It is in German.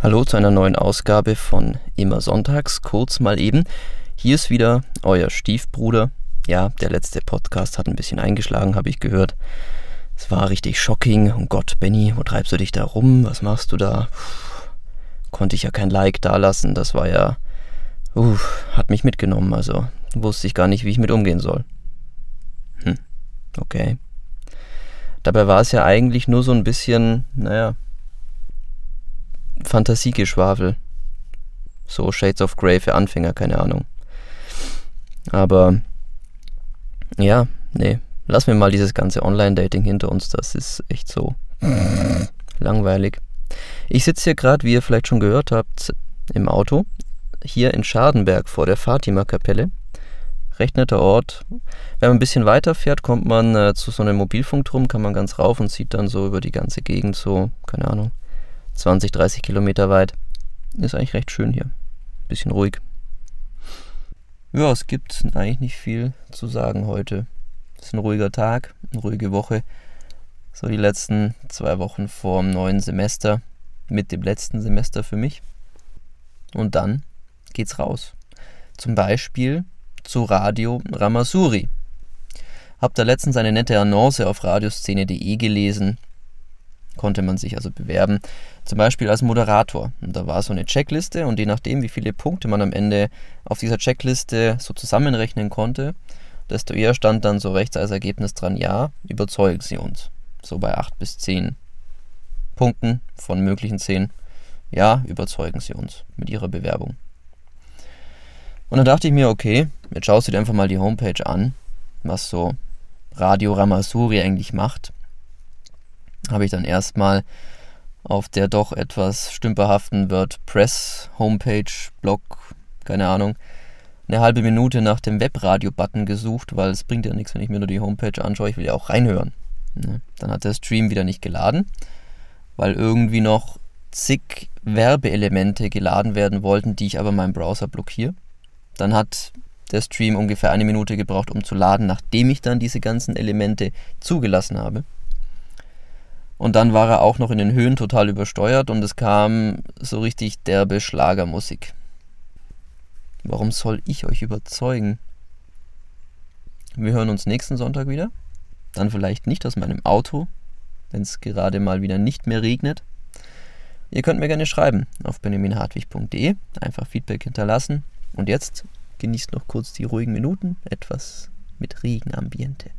Hallo zu einer neuen Ausgabe von Immer Sonntags, kurz mal eben. Hier ist wieder euer Stiefbruder. Ja, der letzte Podcast hat ein bisschen eingeschlagen, habe ich gehört. Es war richtig shocking. Oh Gott, Benny, wo treibst du dich da rum? Was machst du da? Puh, konnte ich ja kein Like dalassen. Das war ja. Uh, hat mich mitgenommen. Also wusste ich gar nicht, wie ich mit umgehen soll. Hm, okay. Dabei war es ja eigentlich nur so ein bisschen, naja, Fantasiegeschwafel. So Shades of Grey für Anfänger, keine Ahnung. Aber ja, nee, lassen wir mal dieses ganze Online-Dating hinter uns. Das ist echt so langweilig. Ich sitze hier gerade, wie ihr vielleicht schon gehört habt, im Auto. Hier in Schadenberg vor der Fatima-Kapelle. Recht netter Ort. Wenn man ein bisschen weiter fährt, kommt man äh, zu so einem Mobilfunkturm, kann man ganz rauf und sieht dann so über die ganze Gegend so, keine Ahnung, 20, 30 Kilometer weit. Ist eigentlich recht schön hier. Bisschen ruhig. Ja, es gibt eigentlich nicht viel zu sagen heute. Es ist ein ruhiger Tag, eine ruhige Woche. So die letzten zwei Wochen vor dem neuen Semester, mit dem letzten Semester für mich. Und dann geht's raus. Zum Beispiel zu Radio Ramasuri. Hab da letztens eine nette Annonce auf radioszene.de gelesen konnte man sich also bewerben, zum Beispiel als Moderator. Und da war so eine Checkliste und je nachdem, wie viele Punkte man am Ende auf dieser Checkliste so zusammenrechnen konnte, desto eher stand dann so rechts als Ergebnis dran, ja, überzeugen Sie uns. So bei 8 bis 10 Punkten von möglichen 10. Ja, überzeugen Sie uns mit Ihrer Bewerbung. Und dann dachte ich mir, okay, jetzt schaust du dir einfach mal die Homepage an, was so Radio Ramasuri eigentlich macht habe ich dann erstmal auf der doch etwas stümperhaften WordPress Homepage, Blog, keine Ahnung, eine halbe Minute nach dem Webradio-Button gesucht, weil es bringt ja nichts, wenn ich mir nur die Homepage anschaue, ich will ja auch reinhören. Ne? Dann hat der Stream wieder nicht geladen, weil irgendwie noch zig Werbeelemente geladen werden wollten, die ich aber meinem Browser blockiere. Dann hat der Stream ungefähr eine Minute gebraucht, um zu laden, nachdem ich dann diese ganzen Elemente zugelassen habe. Und dann war er auch noch in den Höhen total übersteuert und es kam so richtig derbe Schlagermusik. Warum soll ich euch überzeugen? Wir hören uns nächsten Sonntag wieder. Dann vielleicht nicht aus meinem Auto, wenn es gerade mal wieder nicht mehr regnet. Ihr könnt mir gerne schreiben auf benjaminhartwig.de, einfach Feedback hinterlassen. Und jetzt genießt noch kurz die ruhigen Minuten, etwas mit Regenambiente.